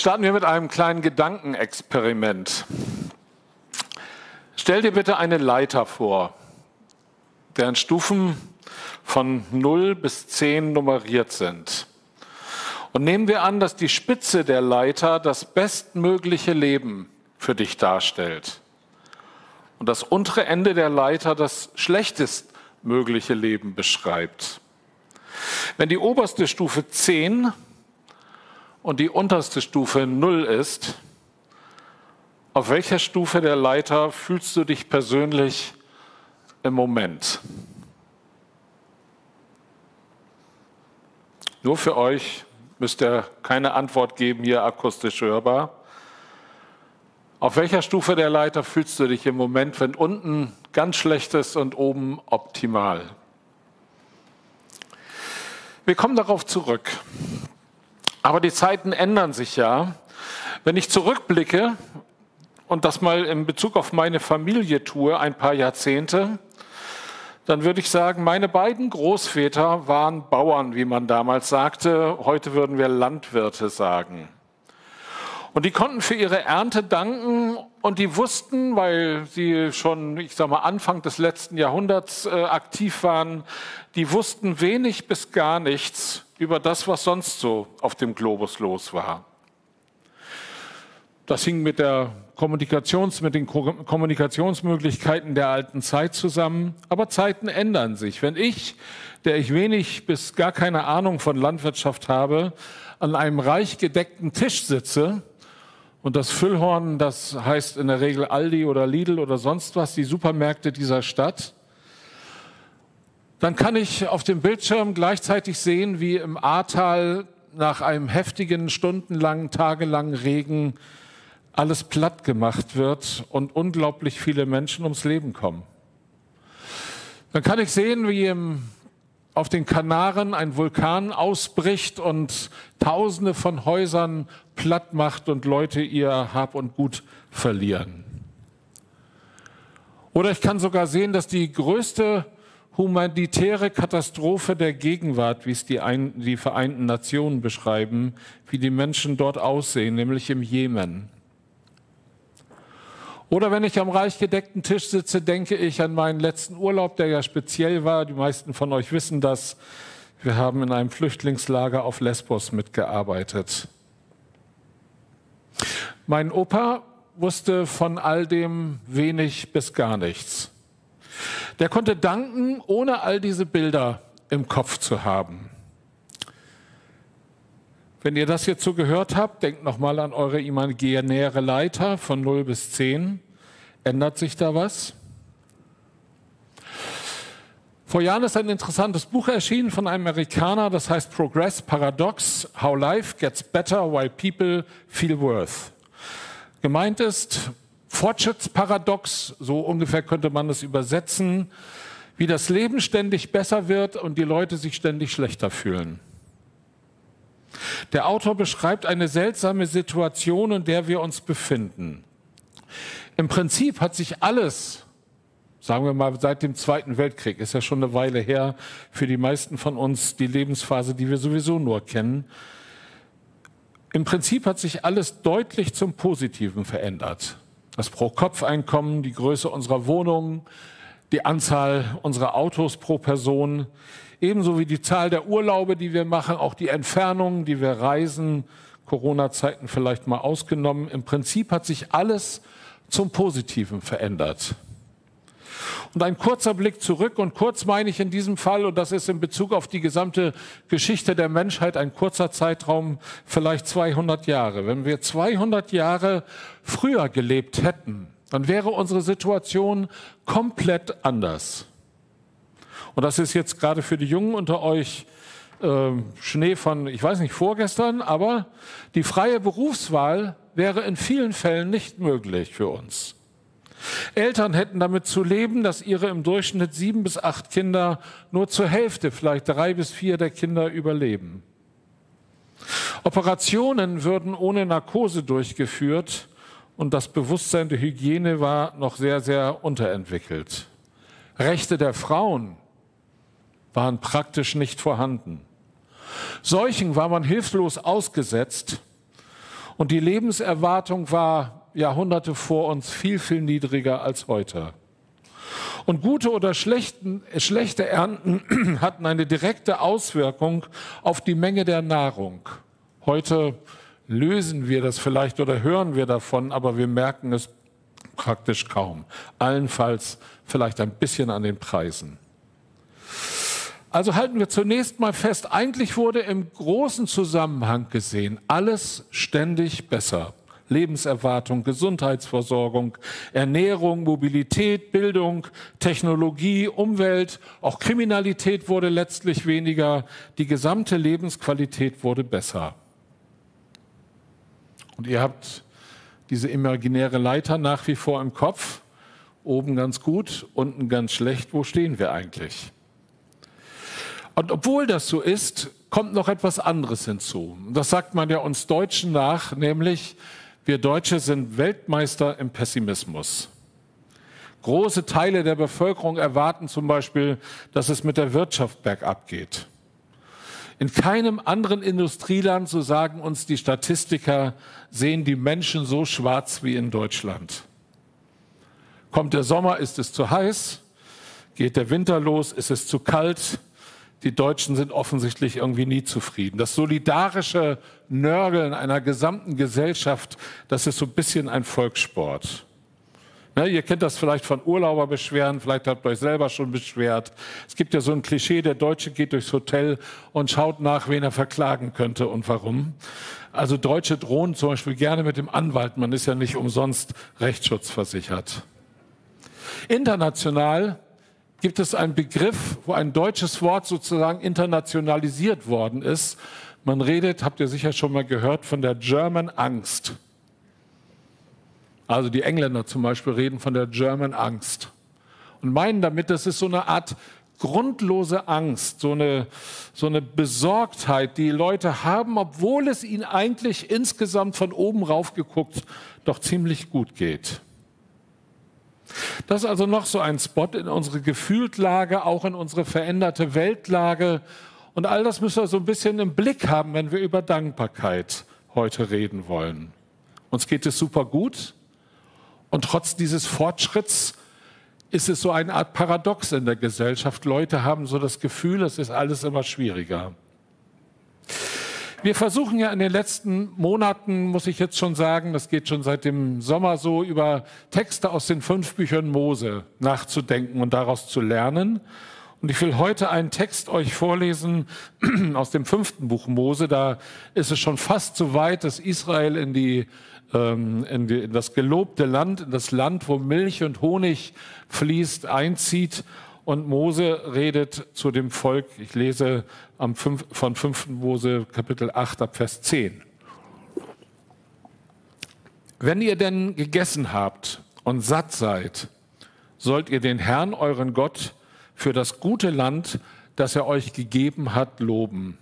Starten wir mit einem kleinen Gedankenexperiment. Stell dir bitte eine Leiter vor, deren Stufen von 0 bis 10 nummeriert sind. Und nehmen wir an, dass die Spitze der Leiter das bestmögliche Leben für dich darstellt und das untere Ende der Leiter das schlechtestmögliche Leben beschreibt. Wenn die oberste Stufe 10 und die unterste Stufe 0 ist, auf welcher Stufe der Leiter fühlst du dich persönlich im Moment? Nur für euch müsst ihr keine Antwort geben, hier akustisch hörbar. Auf welcher Stufe der Leiter fühlst du dich im Moment, wenn unten ganz schlecht ist und oben optimal? Wir kommen darauf zurück. Aber die Zeiten ändern sich ja. Wenn ich zurückblicke und das mal in Bezug auf meine Familie tue, ein paar Jahrzehnte, dann würde ich sagen, meine beiden Großväter waren Bauern, wie man damals sagte. Heute würden wir Landwirte sagen. Und die konnten für ihre Ernte danken und die wussten, weil sie schon, ich sage mal, Anfang des letzten Jahrhunderts äh, aktiv waren, die wussten wenig bis gar nichts über das, was sonst so auf dem Globus los war. Das hing mit, der Kommunikations, mit den Kommunikationsmöglichkeiten der alten Zeit zusammen. Aber Zeiten ändern sich. Wenn ich, der ich wenig bis gar keine Ahnung von Landwirtschaft habe, an einem reich gedeckten Tisch sitze und das Füllhorn, das heißt in der Regel Aldi oder Lidl oder sonst was, die Supermärkte dieser Stadt, dann kann ich auf dem Bildschirm gleichzeitig sehen, wie im Ahrtal nach einem heftigen, stundenlangen, tagelangen Regen alles platt gemacht wird und unglaublich viele Menschen ums Leben kommen. Dann kann ich sehen, wie im, auf den Kanaren ein Vulkan ausbricht und Tausende von Häusern platt macht und Leute ihr Hab und Gut verlieren. Oder ich kann sogar sehen, dass die größte humanitäre Katastrophe der Gegenwart, wie es die, ein, die Vereinten Nationen beschreiben, wie die Menschen dort aussehen, nämlich im Jemen. Oder wenn ich am reich gedeckten Tisch sitze, denke ich an meinen letzten Urlaub, der ja speziell war. Die meisten von euch wissen das. Wir haben in einem Flüchtlingslager auf Lesbos mitgearbeitet. Mein Opa wusste von all dem wenig bis gar nichts. Der konnte danken, ohne all diese Bilder im Kopf zu haben. Wenn ihr das jetzt so gehört habt, denkt nochmal an eure imaginäre Leiter von 0 bis 10. Ändert sich da was? Vor Jahren ist ein interessantes Buch erschienen von einem Amerikaner, das heißt Progress Paradox, How Life Gets Better While People Feel Worth. Gemeint ist Fortschrittsparadox, so ungefähr könnte man es übersetzen, wie das Leben ständig besser wird und die Leute sich ständig schlechter fühlen. Der Autor beschreibt eine seltsame Situation, in der wir uns befinden. Im Prinzip hat sich alles, sagen wir mal seit dem Zweiten Weltkrieg, ist ja schon eine Weile her, für die meisten von uns die Lebensphase, die wir sowieso nur kennen, im Prinzip hat sich alles deutlich zum Positiven verändert. Das Pro-Kopf-Einkommen, die Größe unserer Wohnungen, die Anzahl unserer Autos pro Person, ebenso wie die Zahl der Urlaube, die wir machen, auch die Entfernungen, die wir reisen, Corona-Zeiten vielleicht mal ausgenommen. Im Prinzip hat sich alles zum Positiven verändert. Und ein kurzer Blick zurück, und kurz meine ich in diesem Fall, und das ist in Bezug auf die gesamte Geschichte der Menschheit ein kurzer Zeitraum, vielleicht 200 Jahre. Wenn wir 200 Jahre früher gelebt hätten, dann wäre unsere Situation komplett anders. Und das ist jetzt gerade für die Jungen unter euch äh, Schnee von, ich weiß nicht, vorgestern, aber die freie Berufswahl wäre in vielen Fällen nicht möglich für uns. Eltern hätten damit zu leben, dass ihre im Durchschnitt sieben bis acht Kinder nur zur Hälfte, vielleicht drei bis vier der Kinder überleben. Operationen würden ohne Narkose durchgeführt und das Bewusstsein der Hygiene war noch sehr, sehr unterentwickelt. Rechte der Frauen waren praktisch nicht vorhanden. Seuchen war man hilflos ausgesetzt Und die Lebenserwartung war Jahrhunderte vor uns viel, viel niedriger als heute. Und gute oder schlechten, schlechte Ernten hatten eine direkte Auswirkung auf die Menge der Nahrung. Heute lösen wir das vielleicht oder hören wir davon, aber wir merken es praktisch kaum. Allenfalls vielleicht ein bisschen an den Preisen. Also halten wir zunächst mal fest, eigentlich wurde im großen Zusammenhang gesehen alles ständig besser. Lebenserwartung, Gesundheitsversorgung, Ernährung, Mobilität, Bildung, Technologie, Umwelt, auch Kriminalität wurde letztlich weniger, die gesamte Lebensqualität wurde besser. Und ihr habt diese imaginäre Leiter nach wie vor im Kopf, oben ganz gut, unten ganz schlecht, wo stehen wir eigentlich? Und obwohl das so ist, kommt noch etwas anderes hinzu. Das sagt man ja uns Deutschen nach, nämlich wir Deutsche sind Weltmeister im Pessimismus. Große Teile der Bevölkerung erwarten zum Beispiel, dass es mit der Wirtschaft bergab geht. In keinem anderen Industrieland, so sagen uns die Statistiker, sehen die Menschen so schwarz wie in Deutschland. Kommt der Sommer, ist es zu heiß. Geht der Winter los, ist es zu kalt die Deutschen sind offensichtlich irgendwie nie zufrieden. Das solidarische Nörgeln einer gesamten Gesellschaft, das ist so ein bisschen ein Volkssport. Ne, ihr kennt das vielleicht von Urlauberbeschweren, vielleicht habt ihr euch selber schon beschwert. Es gibt ja so ein Klischee, der Deutsche geht durchs Hotel und schaut nach, wen er verklagen könnte und warum. Also Deutsche drohen zum Beispiel gerne mit dem Anwalt, man ist ja nicht umsonst rechtsschutzversichert. International gibt es einen Begriff, wo ein deutsches Wort sozusagen internationalisiert worden ist. Man redet, habt ihr sicher schon mal gehört, von der German Angst. Also die Engländer zum Beispiel reden von der German Angst und meinen damit, das ist so eine Art grundlose Angst, so eine, so eine Besorgtheit, die Leute haben, obwohl es ihnen eigentlich insgesamt von oben rauf geguckt doch ziemlich gut geht. Das ist also noch so ein Spot in unsere Gefühltlage, auch in unsere veränderte Weltlage. Und all das müssen wir so ein bisschen im Blick haben, wenn wir über Dankbarkeit heute reden wollen. Uns geht es super gut und trotz dieses Fortschritts ist es so eine Art Paradox in der Gesellschaft. Leute haben so das Gefühl, es ist alles immer schwieriger. Wir versuchen ja in den letzten Monaten, muss ich jetzt schon sagen, das geht schon seit dem Sommer so, über Texte aus den fünf Büchern Mose nachzudenken und daraus zu lernen. Und ich will heute einen Text euch vorlesen aus dem fünften Buch Mose. Da ist es schon fast so weit, dass Israel in, die, ähm, in, die, in das gelobte Land, in das Land, wo Milch und Honig fließt, einzieht. Und Mose redet zu dem Volk, ich lese am 5, von 5. Mose Kapitel 8 ab Vers 10. Wenn ihr denn gegessen habt und satt seid, sollt ihr den Herrn, euren Gott, für das gute Land, das er euch gegeben hat, loben.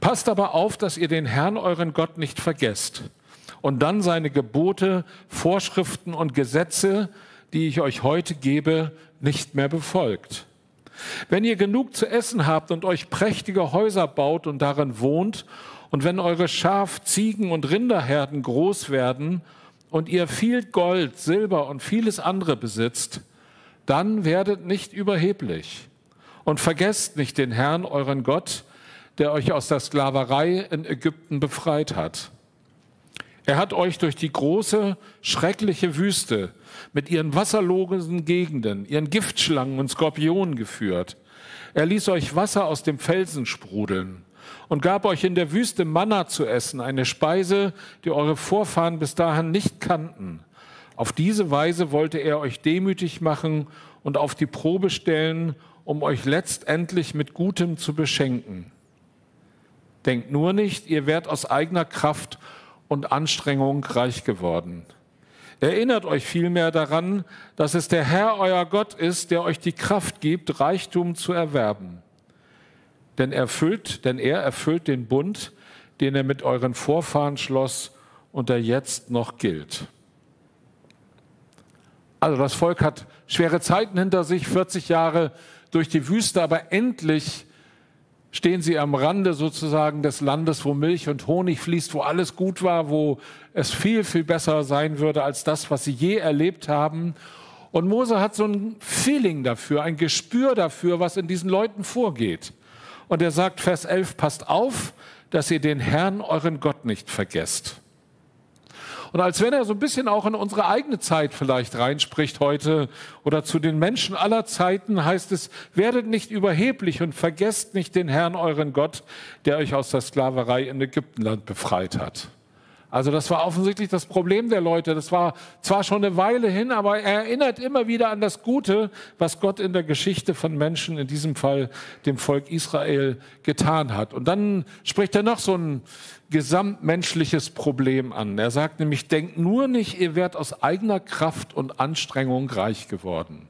Passt aber auf, dass ihr den Herrn, euren Gott, nicht vergesst und dann seine Gebote, Vorschriften und Gesetze, die ich euch heute gebe, nicht mehr befolgt. Wenn ihr genug zu essen habt und euch prächtige Häuser baut und darin wohnt, und wenn eure Schaf, Ziegen und Rinderherden groß werden und ihr viel Gold, Silber und vieles andere besitzt, dann werdet nicht überheblich und vergesst nicht den Herrn, euren Gott, der euch aus der Sklaverei in Ägypten befreit hat. Er hat euch durch die große, schreckliche Wüste mit ihren wasserlosen Gegenden, ihren Giftschlangen und Skorpionen geführt. Er ließ euch Wasser aus dem Felsen sprudeln und gab euch in der Wüste Manna zu essen, eine Speise, die eure Vorfahren bis dahin nicht kannten. Auf diese Weise wollte er euch demütig machen und auf die Probe stellen, um euch letztendlich mit Gutem zu beschenken. Denkt nur nicht, ihr werdet aus eigener Kraft und Anstrengung reich geworden. Erinnert euch vielmehr daran, dass es der Herr euer Gott ist, der euch die Kraft gibt, Reichtum zu erwerben. Denn er erfüllt, denn er erfüllt den Bund, den er mit euren Vorfahren schloss und der jetzt noch gilt. Also das Volk hat schwere Zeiten hinter sich, 40 Jahre durch die Wüste, aber endlich Stehen sie am Rande sozusagen des Landes, wo Milch und Honig fließt, wo alles gut war, wo es viel, viel besser sein würde als das, was sie je erlebt haben. Und Mose hat so ein Feeling dafür, ein Gespür dafür, was in diesen Leuten vorgeht. Und er sagt, Vers 11, passt auf, dass ihr den Herrn, euren Gott, nicht vergesst. Und als wenn er so ein bisschen auch in unsere eigene Zeit vielleicht reinspricht heute oder zu den Menschen aller Zeiten, heißt es, werdet nicht überheblich und vergesst nicht den Herrn, euren Gott, der euch aus der Sklaverei in Ägyptenland befreit hat. Also das war offensichtlich das Problem der Leute. Das war zwar schon eine Weile hin, aber er erinnert immer wieder an das Gute, was Gott in der Geschichte von Menschen, in diesem Fall dem Volk Israel, getan hat. Und dann spricht er noch so ein gesamtmenschliches Problem an. Er sagt nämlich, denkt nur nicht, ihr werdet aus eigener Kraft und Anstrengung reich geworden.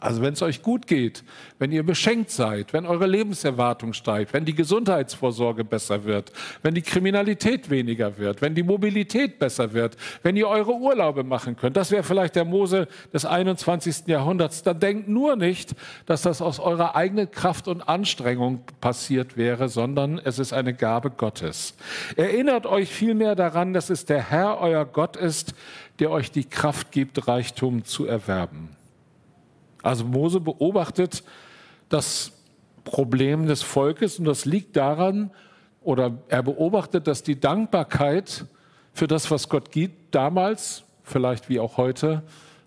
Also wenn es euch gut geht, wenn ihr beschenkt seid, wenn eure Lebenserwartung steigt, wenn die Gesundheitsvorsorge besser wird, wenn die Kriminalität weniger wird, wenn die Mobilität besser wird, wenn ihr eure Urlaube machen könnt, das wäre vielleicht der Mose des 21. Jahrhunderts, dann denkt nur nicht, dass das aus eurer eigenen Kraft und Anstrengung passiert wäre, sondern es ist eine Gabe Gottes. Erinnert euch vielmehr daran, dass es der Herr, euer Gott ist, der euch die Kraft gibt, Reichtum zu erwerben. Also Mose beobachtet das Problem des Volkes und das liegt daran, oder er beobachtet, dass die Dankbarkeit für das, was Gott gibt, damals, vielleicht wie auch heute,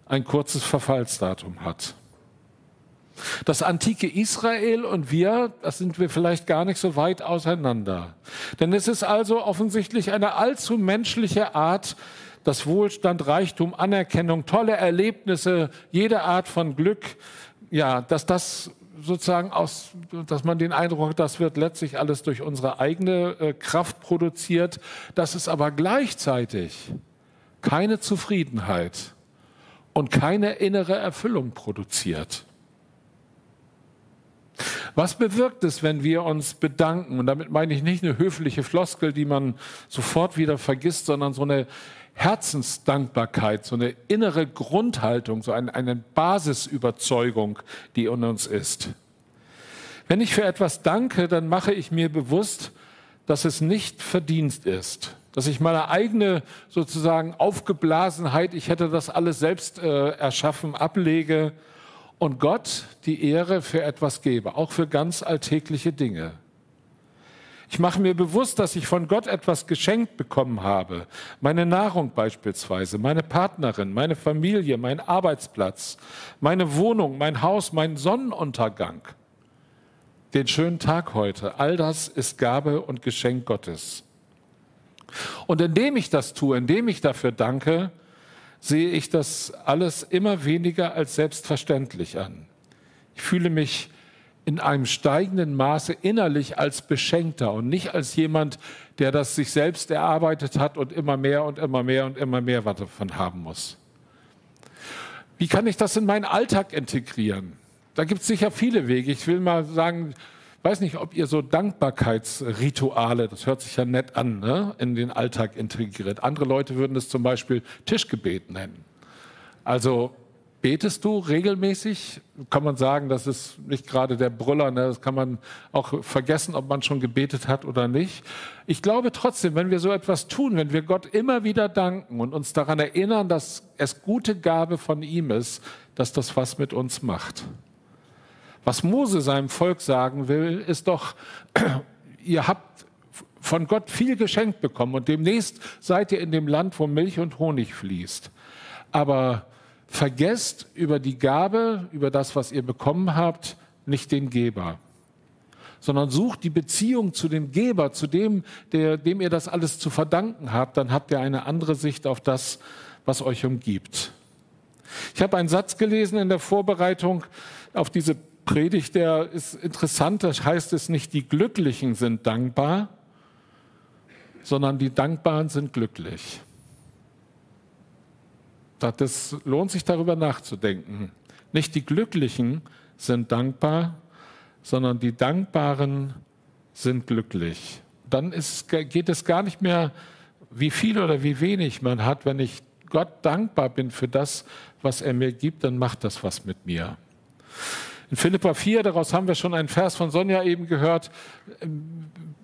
ein kurzes Verfallsdatum hat. Das antike Israel und wir, das sind wir vielleicht gar nicht so weit auseinander. Denn es ist also offensichtlich eine allzu menschliche Art, dass Wohlstand, Reichtum, Anerkennung, tolle Erlebnisse, jede Art von Glück, ja, dass das sozusagen aus, dass man den Eindruck hat, das wird letztlich alles durch unsere eigene äh, Kraft produziert, dass es aber gleichzeitig keine Zufriedenheit und keine innere Erfüllung produziert. Was bewirkt es, wenn wir uns bedanken? Und damit meine ich nicht eine höfliche Floskel, die man sofort wieder vergisst, sondern so eine Herzensdankbarkeit, so eine innere Grundhaltung, so eine, eine Basisüberzeugung, die in uns ist. Wenn ich für etwas danke, dann mache ich mir bewusst, dass es nicht Verdienst ist, dass ich meine eigene sozusagen Aufgeblasenheit, ich hätte das alles selbst äh, erschaffen, ablege und Gott die Ehre für etwas gebe, auch für ganz alltägliche Dinge. Ich mache mir bewusst, dass ich von Gott etwas geschenkt bekommen habe. Meine Nahrung beispielsweise, meine Partnerin, meine Familie, mein Arbeitsplatz, meine Wohnung, mein Haus, mein Sonnenuntergang. Den schönen Tag heute. All das ist Gabe und Geschenk Gottes. Und indem ich das tue, indem ich dafür danke, sehe ich das alles immer weniger als selbstverständlich an. Ich fühle mich in einem steigenden Maße innerlich als Beschenkter und nicht als jemand, der das sich selbst erarbeitet hat und immer mehr und immer mehr und immer mehr was davon haben muss. Wie kann ich das in meinen Alltag integrieren? Da gibt es sicher viele Wege. Ich will mal sagen, weiß nicht, ob ihr so Dankbarkeitsrituale, das hört sich ja nett an, ne, in den Alltag integriert. Andere Leute würden es zum Beispiel Tischgebet nennen. Also Betest du regelmäßig? Kann man sagen, das ist nicht gerade der Brüller, ne? das kann man auch vergessen, ob man schon gebetet hat oder nicht. Ich glaube trotzdem, wenn wir so etwas tun, wenn wir Gott immer wieder danken und uns daran erinnern, dass es gute Gabe von ihm ist, dass das was mit uns macht. Was Mose seinem Volk sagen will, ist doch, ihr habt von Gott viel geschenkt bekommen und demnächst seid ihr in dem Land, wo Milch und Honig fließt. Aber Vergesst über die Gabe, über das, was ihr bekommen habt, nicht den Geber, sondern sucht die Beziehung zu dem Geber, zu dem, der, dem ihr das alles zu verdanken habt, dann habt ihr eine andere Sicht auf das, was euch umgibt. Ich habe einen Satz gelesen in der Vorbereitung auf diese Predigt, der ist interessant, da heißt es nicht, die Glücklichen sind dankbar, sondern die Dankbaren sind glücklich. Das lohnt sich darüber nachzudenken. Nicht die Glücklichen sind dankbar, sondern die Dankbaren sind glücklich. Dann ist, geht es gar nicht mehr, wie viel oder wie wenig man hat. Wenn ich Gott dankbar bin für das, was er mir gibt, dann macht das was mit mir. In Philippa 4, daraus haben wir schon einen Vers von Sonja eben gehört,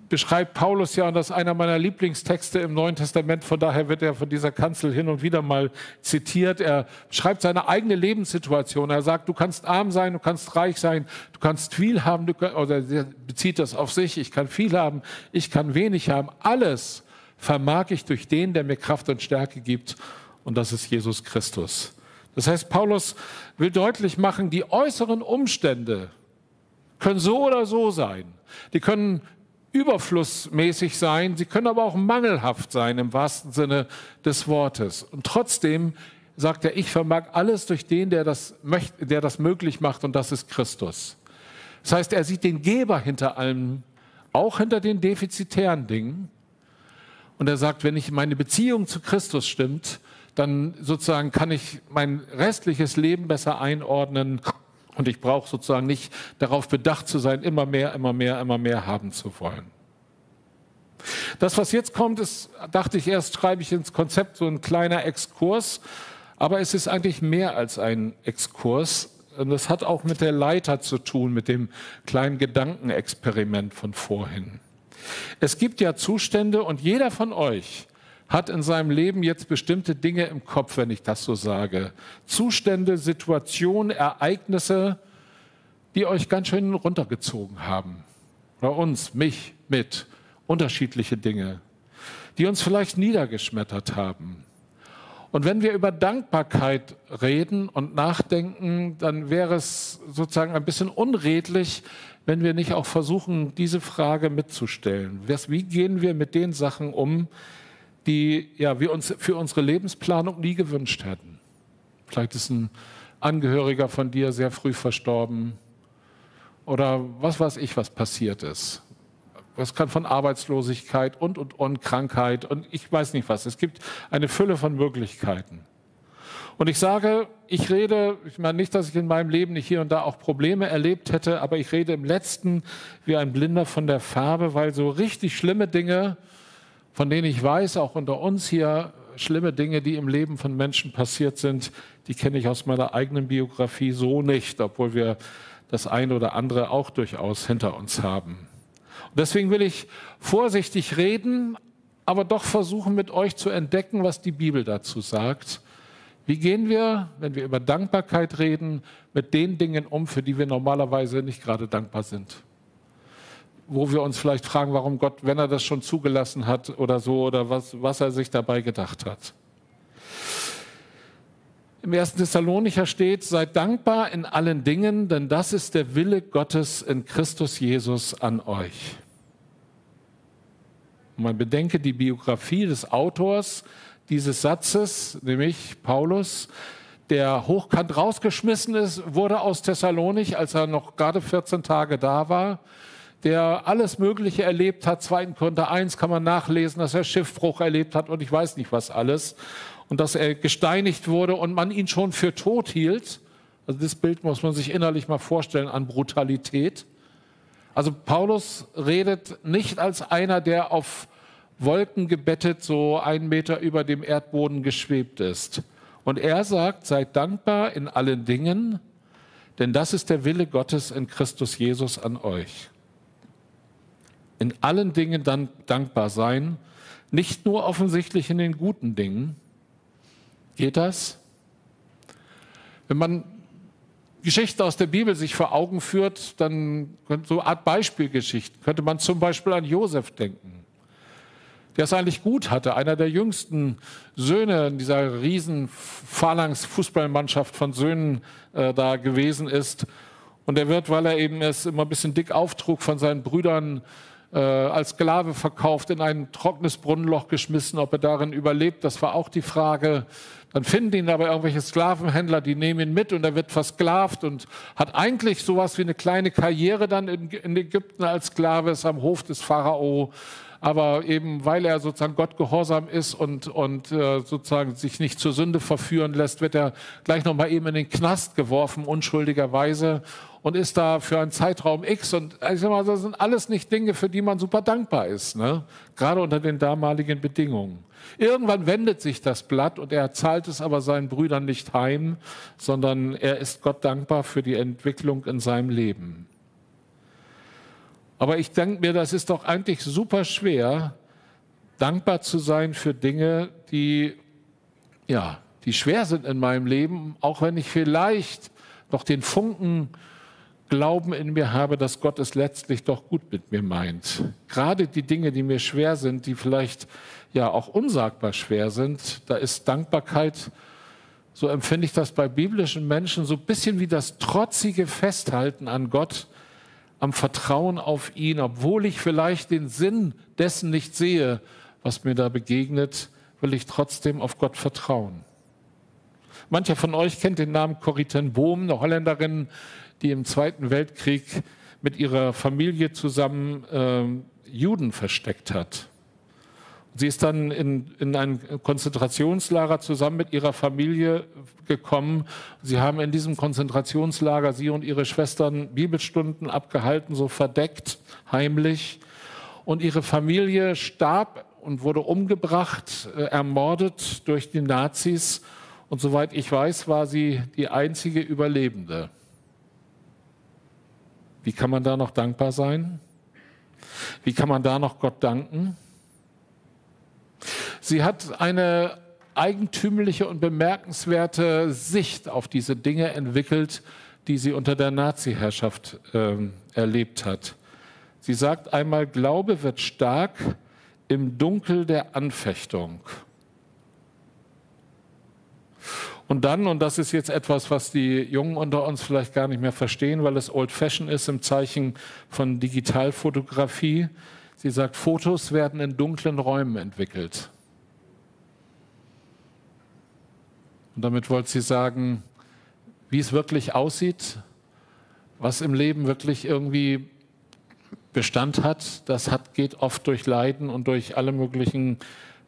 beschreibt Paulus ja, und das ist einer meiner Lieblingstexte im Neuen Testament, von daher wird er von dieser Kanzel hin und wieder mal zitiert. Er schreibt seine eigene Lebenssituation. Er sagt, du kannst arm sein, du kannst reich sein, du kannst viel haben, du, oder er bezieht das auf sich, ich kann viel haben, ich kann wenig haben. Alles vermag ich durch den, der mir Kraft und Stärke gibt, und das ist Jesus Christus. Das heißt, Paulus will deutlich machen, die äußeren Umstände können so oder so sein. Die können überflussmäßig sein, sie können aber auch mangelhaft sein im wahrsten Sinne des Wortes. Und trotzdem sagt er, ich vermag alles durch den, der das, möchte, der das möglich macht, und das ist Christus. Das heißt, er sieht den Geber hinter allem, auch hinter den defizitären Dingen. Und er sagt, wenn ich meine Beziehung zu Christus stimmt, dann sozusagen kann ich mein restliches Leben besser einordnen und ich brauche sozusagen nicht darauf bedacht zu sein, immer mehr, immer mehr, immer mehr haben zu wollen. Das, was jetzt kommt, ist, dachte ich erst, schreibe ich ins Konzept so ein kleiner Exkurs, aber es ist eigentlich mehr als ein Exkurs. Und das hat auch mit der Leiter zu tun, mit dem kleinen Gedankenexperiment von vorhin. Es gibt ja Zustände und jeder von euch hat in seinem Leben jetzt bestimmte Dinge im Kopf, wenn ich das so sage. Zustände, Situationen, Ereignisse, die euch ganz schön runtergezogen haben. Bei uns, mich mit. Unterschiedliche Dinge, die uns vielleicht niedergeschmettert haben. Und wenn wir über Dankbarkeit reden und nachdenken, dann wäre es sozusagen ein bisschen unredlich, wenn wir nicht auch versuchen, diese Frage mitzustellen. Wie gehen wir mit den Sachen um, die ja, wir uns für unsere Lebensplanung nie gewünscht hätten. Vielleicht ist ein Angehöriger von dir sehr früh verstorben oder was weiß ich, was passiert ist. Es kann von Arbeitslosigkeit und, und, und Krankheit und ich weiß nicht was. Es gibt eine Fülle von Möglichkeiten. Und ich sage, ich rede, ich meine nicht, dass ich in meinem Leben nicht hier und da auch Probleme erlebt hätte, aber ich rede im letzten wie ein Blinder von der Farbe, weil so richtig schlimme Dinge von denen ich weiß, auch unter uns hier, schlimme Dinge, die im Leben von Menschen passiert sind, die kenne ich aus meiner eigenen Biografie so nicht, obwohl wir das eine oder andere auch durchaus hinter uns haben. Und deswegen will ich vorsichtig reden, aber doch versuchen mit euch zu entdecken, was die Bibel dazu sagt. Wie gehen wir, wenn wir über Dankbarkeit reden, mit den Dingen um, für die wir normalerweise nicht gerade dankbar sind? Wo wir uns vielleicht fragen, warum Gott, wenn er das schon zugelassen hat oder so, oder was, was er sich dabei gedacht hat. Im ersten Thessalonicher steht, seid dankbar in allen Dingen, denn das ist der Wille Gottes in Christus Jesus an euch. Und man bedenke die Biografie des Autors dieses Satzes, nämlich Paulus, der hochkant rausgeschmissen ist, wurde aus Thessalonich, als er noch gerade 14 Tage da war, der alles Mögliche erlebt hat. 2. Korinther 1 kann man nachlesen, dass er Schiffbruch erlebt hat und ich weiß nicht was alles. Und dass er gesteinigt wurde und man ihn schon für tot hielt. Also das Bild muss man sich innerlich mal vorstellen an Brutalität. Also Paulus redet nicht als einer, der auf Wolken gebettet so einen Meter über dem Erdboden geschwebt ist. Und er sagt, seid dankbar in allen Dingen, denn das ist der Wille Gottes in Christus Jesus an euch in allen Dingen dann dankbar sein, nicht nur offensichtlich in den guten Dingen. Geht das? Wenn man Geschichten aus der Bibel sich vor Augen führt, dann so eine Art Beispielgeschichten, könnte man zum Beispiel an Josef denken, der es eigentlich gut hatte, einer der jüngsten Söhne in dieser riesen Phalanx-Fußballmannschaft von Söhnen äh, da gewesen ist. Und er wird, weil er eben es immer ein bisschen dick auftrug, von seinen Brüdern äh, als Sklave verkauft, in ein trockenes Brunnenloch geschmissen, ob er darin überlebt, das war auch die Frage. Dann finden ihn aber irgendwelche Sklavenhändler, die nehmen ihn mit und er wird versklavt und hat eigentlich sowas wie eine kleine Karriere dann in, in Ägypten als Sklave, ist am Hof des Pharao. Aber eben weil er sozusagen Gott gehorsam ist und, und äh, sozusagen sich nicht zur Sünde verführen lässt, wird er gleich nochmal eben in den Knast geworfen, unschuldigerweise und ist da für einen Zeitraum X. Und ich sag mal, das sind alles nicht Dinge, für die man super dankbar ist, ne? gerade unter den damaligen Bedingungen. Irgendwann wendet sich das Blatt und er zahlt es aber seinen Brüdern nicht heim, sondern er ist Gott dankbar für die Entwicklung in seinem Leben. Aber ich denke mir, das ist doch eigentlich super schwer, dankbar zu sein für Dinge, die, ja, die schwer sind in meinem Leben, auch wenn ich vielleicht noch den Funken Glauben in mir habe, dass Gott es letztlich doch gut mit mir meint. Gerade die Dinge, die mir schwer sind, die vielleicht ja auch unsagbar schwer sind, da ist Dankbarkeit, so empfinde ich das bei biblischen Menschen, so ein bisschen wie das trotzige Festhalten an Gott, am Vertrauen auf ihn, obwohl ich vielleicht den Sinn dessen nicht sehe, was mir da begegnet, will ich trotzdem auf Gott vertrauen. Mancher von euch kennt den Namen Corrie ten Boom, eine Holländerin, die im Zweiten Weltkrieg mit ihrer Familie zusammen äh, Juden versteckt hat. Sie ist dann in, in ein Konzentrationslager zusammen mit ihrer Familie gekommen. Sie haben in diesem Konzentrationslager, sie und ihre Schwestern, Bibelstunden abgehalten, so verdeckt, heimlich. Und ihre Familie starb und wurde umgebracht, äh, ermordet durch die Nazis. Und soweit ich weiß, war sie die einzige Überlebende. Wie kann man da noch dankbar sein? Wie kann man da noch Gott danken? Sie hat eine eigentümliche und bemerkenswerte Sicht auf diese Dinge entwickelt, die sie unter der Nazi-Herrschaft äh, erlebt hat. Sie sagt einmal, Glaube wird stark im Dunkel der Anfechtung. Und dann, und das ist jetzt etwas, was die Jungen unter uns vielleicht gar nicht mehr verstehen, weil es old-fashioned ist im Zeichen von Digitalfotografie, sie sagt, Fotos werden in dunklen Räumen entwickelt. Und damit wollte sie sagen, wie es wirklich aussieht, was im Leben wirklich irgendwie Bestand hat, das hat, geht oft durch Leiden und durch alle möglichen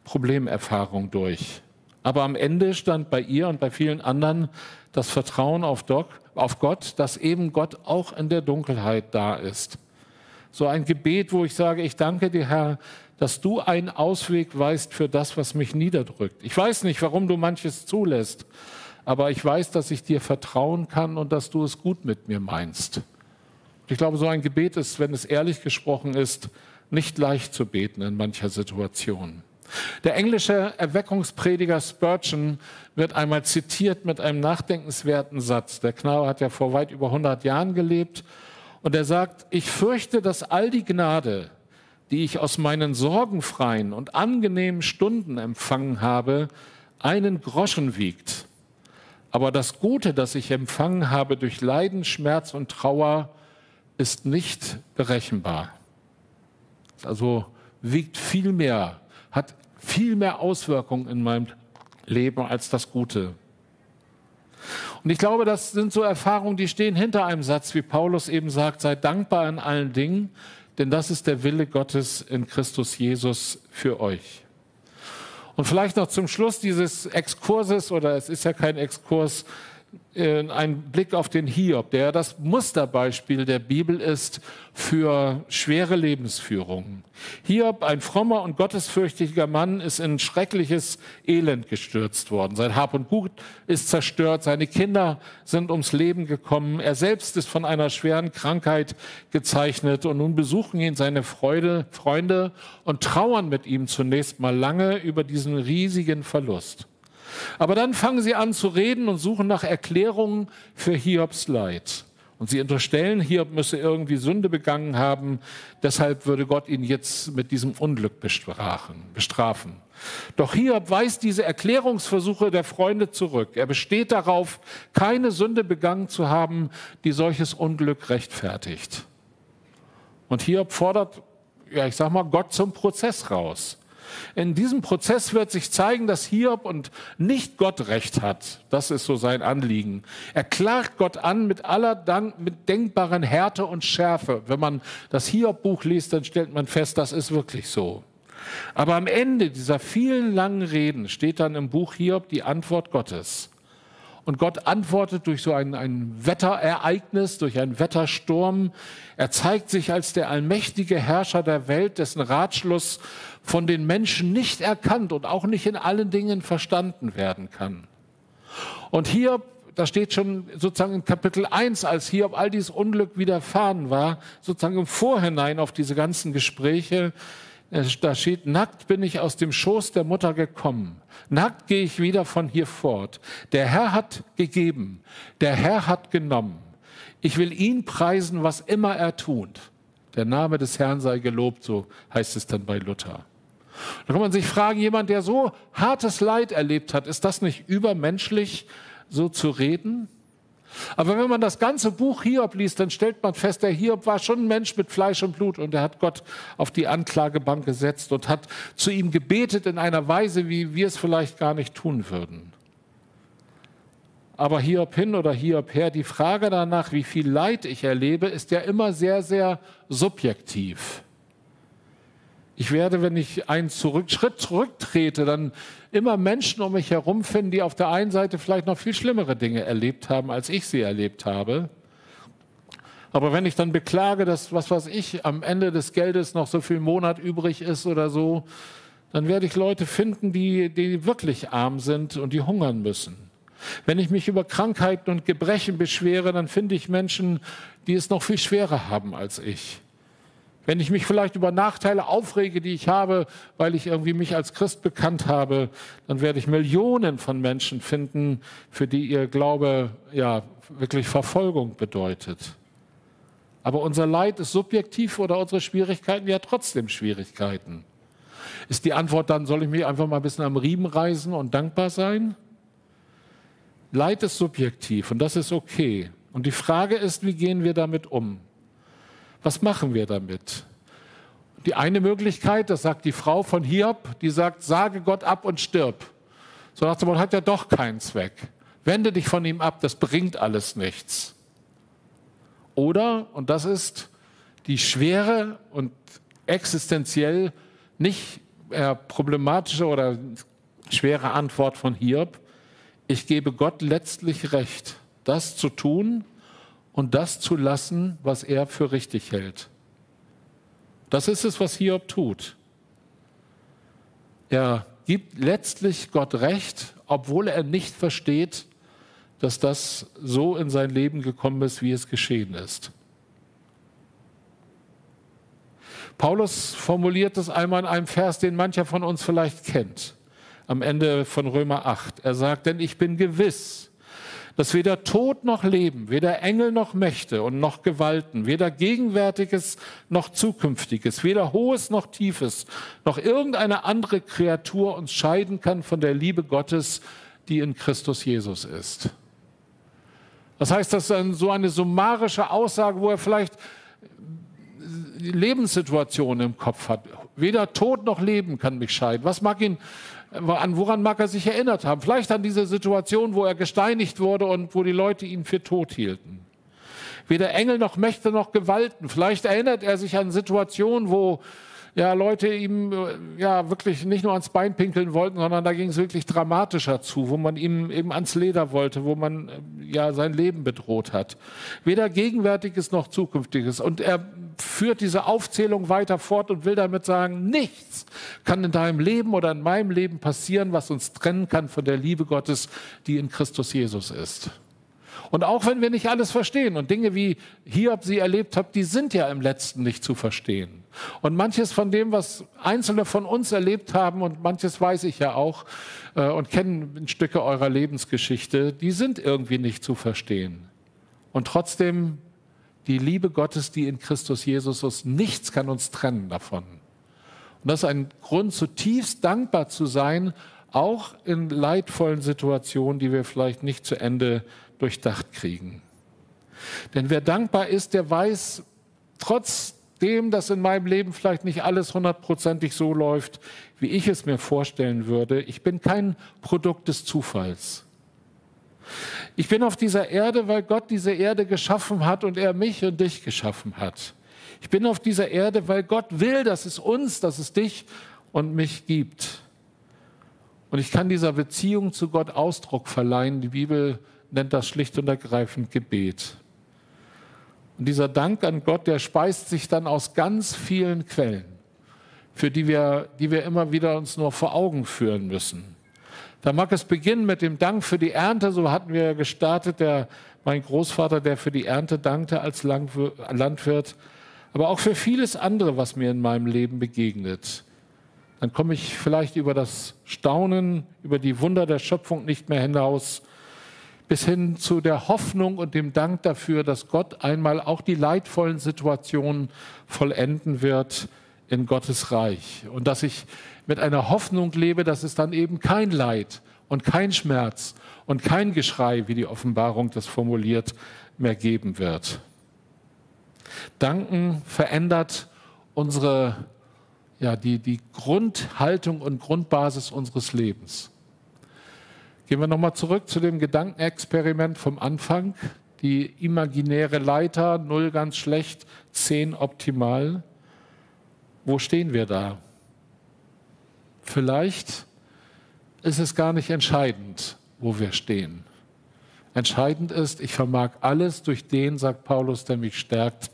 Problemerfahrungen durch. Aber am Ende stand bei ihr und bei vielen anderen das Vertrauen auf, Doc, auf Gott, dass eben Gott auch in der Dunkelheit da ist. So ein Gebet, wo ich sage, ich danke dir, Herr, dass du einen Ausweg weißt für das, was mich niederdrückt. Ich weiß nicht, warum du manches zulässt, aber ich weiß, dass ich dir vertrauen kann und dass du es gut mit mir meinst. Ich glaube, so ein Gebet ist, wenn es ehrlich gesprochen ist, nicht leicht zu beten in mancher Situation. Der englische Erweckungsprediger Spurgeon wird einmal zitiert mit einem nachdenkenswerten Satz. Der Knabe hat ja vor weit über 100 Jahren gelebt und er sagt, ich fürchte, dass all die Gnade, die ich aus meinen sorgenfreien und angenehmen Stunden empfangen habe, einen Groschen wiegt. Aber das Gute, das ich empfangen habe durch Leiden, Schmerz und Trauer, ist nicht berechenbar. Also wiegt viel mehr, hat viel mehr Auswirkungen in meinem Leben als das Gute. Und ich glaube, das sind so Erfahrungen, die stehen hinter einem Satz, wie Paulus eben sagt, sei dankbar in allen Dingen, denn das ist der Wille Gottes in Christus Jesus für euch. Und vielleicht noch zum Schluss dieses Exkurses, oder es ist ja kein Exkurs, äh, ein Blick auf den Hiob, der das Musterbeispiel der Bibel ist für schwere Lebensführungen. Hiob, ein frommer und gottesfürchtiger Mann, ist in schreckliches Elend gestürzt worden. Sein Hab und Gut ist zerstört, seine Kinder sind ums Leben gekommen, er selbst ist von einer schweren Krankheit gezeichnet und nun besuchen ihn seine Freude, Freunde und trauern mit ihm zunächst mal lange über diesen riesigen Verlust. Aber dann fangen sie an zu reden und suchen nach Erklärungen für Hiobs Leid. Und sie unterstellen, Hiob müsse irgendwie Sünde begangen haben, deshalb würde Gott ihn jetzt mit diesem Unglück bestrafen. Doch Hiob weist diese Erklärungsversuche der Freunde zurück. Er besteht darauf, keine Sünde begangen zu haben, die solches Unglück rechtfertigt. Und Hiob fordert, ja, ich sag mal, Gott zum Prozess raus. In diesem Prozess wird sich zeigen, dass Hiob und nicht Gott recht hat. Das ist so sein Anliegen. Er klagt Gott an mit aller Dank, mit denkbaren Härte und Schärfe. Wenn man das Hiob-Buch liest, dann stellt man fest, das ist wirklich so. Aber am Ende dieser vielen langen Reden steht dann im Buch Hiob die Antwort Gottes. Und Gott antwortet durch so ein, ein Wetterereignis, durch einen Wettersturm. Er zeigt sich als der allmächtige Herrscher der Welt, dessen Ratschluss von den Menschen nicht erkannt und auch nicht in allen Dingen verstanden werden kann. Und hier, da steht schon sozusagen in Kapitel 1, als hier ob all dieses Unglück widerfahren war, sozusagen im Vorhinein auf diese ganzen Gespräche, da steht, nackt bin ich aus dem Schoß der Mutter gekommen. Nackt gehe ich wieder von hier fort. Der Herr hat gegeben. Der Herr hat genommen. Ich will ihn preisen, was immer er tut. Der Name des Herrn sei gelobt, so heißt es dann bei Luther. Da kann man sich fragen, jemand, der so hartes Leid erlebt hat, ist das nicht übermenschlich, so zu reden? Aber wenn man das ganze Buch Hiob liest, dann stellt man fest, der Hiob war schon ein Mensch mit Fleisch und Blut und er hat Gott auf die Anklagebank gesetzt und hat zu ihm gebetet in einer Weise, wie wir es vielleicht gar nicht tun würden. Aber Hiob hin oder Hiob her, die Frage danach, wie viel Leid ich erlebe, ist ja immer sehr, sehr subjektiv. Ich werde, wenn ich einen Schritt zurücktrete, dann immer Menschen um mich herum finden, die auf der einen Seite vielleicht noch viel schlimmere Dinge erlebt haben, als ich sie erlebt habe. Aber wenn ich dann beklage, dass, was weiß ich, am Ende des Geldes noch so viel Monat übrig ist oder so, dann werde ich Leute finden, die, die wirklich arm sind und die hungern müssen. Wenn ich mich über Krankheiten und Gebrechen beschwere, dann finde ich Menschen, die es noch viel schwerer haben als ich. Wenn ich mich vielleicht über Nachteile aufrege, die ich habe, weil ich irgendwie mich als Christ bekannt habe, dann werde ich Millionen von Menschen finden, für die ihr Glaube ja wirklich Verfolgung bedeutet. Aber unser Leid ist subjektiv oder unsere Schwierigkeiten ja trotzdem Schwierigkeiten. Ist die Antwort dann, soll ich mich einfach mal ein bisschen am Riemen reißen und dankbar sein? Leid ist subjektiv und das ist okay. Und die Frage ist, wie gehen wir damit um? Was machen wir damit? Die eine Möglichkeit, das sagt die Frau von Hiob, die sagt, sage Gott ab und stirb. So nach dem Motto, hat ja doch keinen Zweck. Wende dich von ihm ab, das bringt alles nichts. Oder, und das ist die schwere und existenziell nicht äh, problematische oder schwere Antwort von Hiob, ich gebe Gott letztlich recht, das zu tun, und das zu lassen, was er für richtig hält. Das ist es, was Hiob tut. Er gibt letztlich Gott recht, obwohl er nicht versteht, dass das so in sein Leben gekommen ist, wie es geschehen ist. Paulus formuliert es einmal in einem Vers, den mancher von uns vielleicht kennt, am Ende von Römer 8. Er sagt, denn ich bin gewiss, dass weder Tod noch Leben, weder Engel noch Mächte und noch Gewalten, weder Gegenwärtiges noch Zukünftiges, weder Hohes noch Tiefes, noch irgendeine andere Kreatur uns scheiden kann von der Liebe Gottes, die in Christus Jesus ist. Das heißt, das ist so eine summarische Aussage, wo er vielleicht Lebenssituationen im Kopf hat. Weder Tod noch Leben kann mich scheiden. Was mag ihn an woran mag er sich erinnert haben? Vielleicht an diese Situation, wo er gesteinigt wurde und wo die Leute ihn für tot hielten. Weder Engel noch Mächte noch Gewalten. Vielleicht erinnert er sich an Situationen, wo ja, Leute ihm ja wirklich nicht nur ans Bein pinkeln wollten, sondern da ging es wirklich dramatischer zu, wo man ihm eben ans Leder wollte, wo man ja sein Leben bedroht hat. Weder Gegenwärtiges noch Zukünftiges. Und er führt diese Aufzählung weiter fort und will damit sagen, nichts kann in deinem Leben oder in meinem Leben passieren, was uns trennen kann von der Liebe Gottes, die in Christus Jesus ist. Und auch wenn wir nicht alles verstehen und Dinge wie Hiob sie erlebt habt, die sind ja im letzten nicht zu verstehen. Und manches von dem, was Einzelne von uns erlebt haben und manches weiß ich ja auch äh, und kenne Stücke eurer Lebensgeschichte, die sind irgendwie nicht zu verstehen. Und trotzdem die Liebe Gottes, die in Christus Jesus ist, nichts kann uns trennen davon. Und das ist ein Grund, zutiefst dankbar zu sein, auch in leidvollen Situationen, die wir vielleicht nicht zu Ende durchdacht kriegen. Denn wer dankbar ist, der weiß, trotz trotzdem, dass in meinem Leben vielleicht nicht alles hundertprozentig so läuft, wie ich es mir vorstellen würde. Ich bin kein Produkt des Zufalls. Ich bin auf dieser Erde, weil Gott diese Erde geschaffen hat und er mich und dich geschaffen hat. Ich bin auf dieser Erde, weil Gott will, dass es uns, dass es dich und mich gibt. Und ich kann dieser Beziehung zu Gott Ausdruck verleihen. Die Bibel nennt das schlicht und ergreifend Gebet. Und dieser Dank an Gott, der speist sich dann aus ganz vielen Quellen, für die wir, die wir immer wieder uns nur vor Augen führen müssen. Da mag es beginnen mit dem Dank für die Ernte, so hatten wir gestartet, der, mein Großvater, der für die Ernte dankte als Landwirt, aber auch für vieles andere, was mir in meinem Leben begegnet dann komme ich vielleicht über das Staunen, über die Wunder der Schöpfung nicht mehr hinaus, bis hin zu der Hoffnung und dem Dank dafür, dass Gott einmal auch die leidvollen Situationen vollenden wird in Gottes Reich. Und dass ich mit einer Hoffnung lebe, dass es dann eben kein Leid und kein Schmerz und kein Geschrei, wie die Offenbarung das formuliert, mehr geben wird. Danken verändert unsere ja, die, die Grundhaltung und Grundbasis unseres Lebens. Gehen wir nochmal zurück zu dem Gedankenexperiment vom Anfang. Die imaginäre Leiter, 0 ganz schlecht, 10 optimal. Wo stehen wir da? Vielleicht ist es gar nicht entscheidend, wo wir stehen. Entscheidend ist, ich vermag alles durch den, sagt Paulus, der mich stärkt,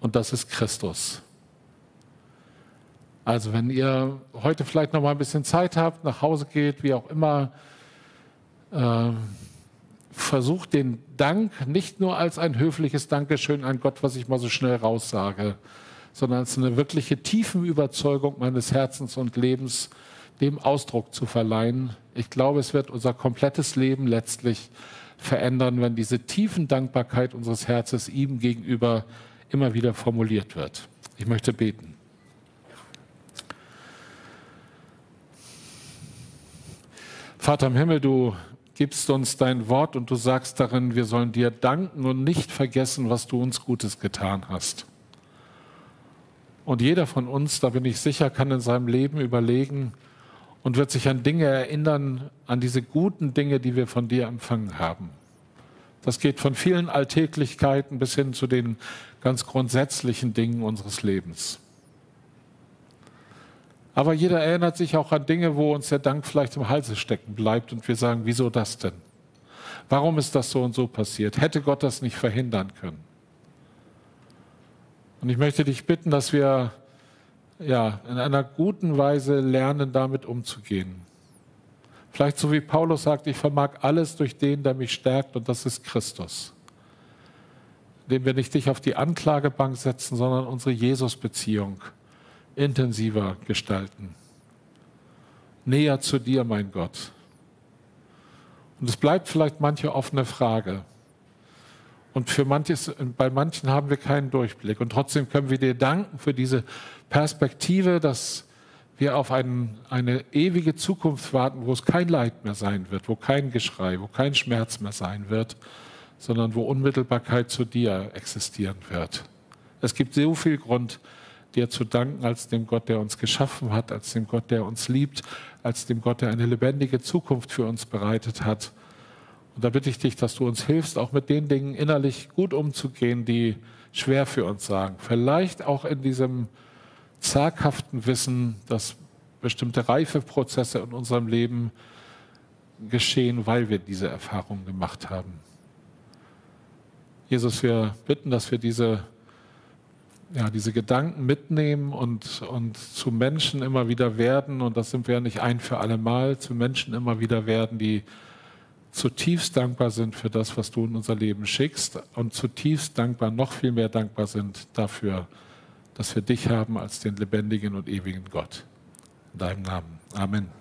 und das ist Christus. Also wenn ihr heute vielleicht noch mal ein bisschen Zeit habt, nach Hause geht, wie auch immer, äh, versucht den Dank nicht nur als ein höfliches Dankeschön an Gott, was ich mal so schnell raussage, sondern als eine wirkliche tiefen Überzeugung meines Herzens und Lebens dem Ausdruck zu verleihen. Ich glaube, es wird unser komplettes Leben letztlich verändern, wenn diese tiefen Dankbarkeit unseres Herzens ihm gegenüber immer wieder formuliert wird. Ich möchte beten. Vater im Himmel, du gibst uns dein Wort und du sagst darin, wir sollen dir danken und nicht vergessen, was du uns Gutes getan hast. Und jeder von uns, da bin ich sicher, kann in seinem Leben überlegen und wird sich an Dinge erinnern, an diese guten Dinge, die wir von dir empfangen haben. Das geht von vielen Alltäglichkeiten bis hin zu den ganz grundsätzlichen Dingen unseres Lebens. Aber jeder erinnert sich auch an Dinge, wo uns der Dank vielleicht im Halse stecken bleibt und wir sagen, wieso das denn? Warum ist das so und so passiert? Hätte Gott das nicht verhindern können? Und ich möchte dich bitten, dass wir ja, in einer guten Weise lernen, damit umzugehen. Vielleicht so wie Paulus sagt, ich vermag alles durch den, der mich stärkt, und das ist Christus. Indem wir nicht dich auf die Anklagebank setzen, sondern unsere Jesus-Beziehung intensiver gestalten. Näher zu dir, mein Gott. Und es bleibt vielleicht manche offene Frage. Und für manches, bei manchen haben wir keinen Durchblick. Und trotzdem können wir dir danken für diese Perspektive, dass wir auf einen, eine ewige Zukunft warten, wo es kein Leid mehr sein wird, wo kein Geschrei, wo kein Schmerz mehr sein wird, sondern wo Unmittelbarkeit zu dir existieren wird. Es gibt so viel Grund, dir zu danken als dem Gott, der uns geschaffen hat, als dem Gott, der uns liebt, als dem Gott, der eine lebendige Zukunft für uns bereitet hat. Und da bitte ich dich, dass du uns hilfst, auch mit den Dingen innerlich gut umzugehen, die schwer für uns sagen. Vielleicht auch in diesem zaghaften Wissen, dass bestimmte Reifeprozesse in unserem Leben geschehen, weil wir diese Erfahrung gemacht haben. Jesus, wir bitten, dass wir diese ja, diese Gedanken mitnehmen und, und zu Menschen immer wieder werden, und das sind wir ja nicht ein für alle Mal, zu Menschen immer wieder werden, die zutiefst dankbar sind für das, was du in unser Leben schickst und zutiefst dankbar, noch viel mehr dankbar sind dafür, dass wir dich haben als den lebendigen und ewigen Gott. In deinem Namen. Amen.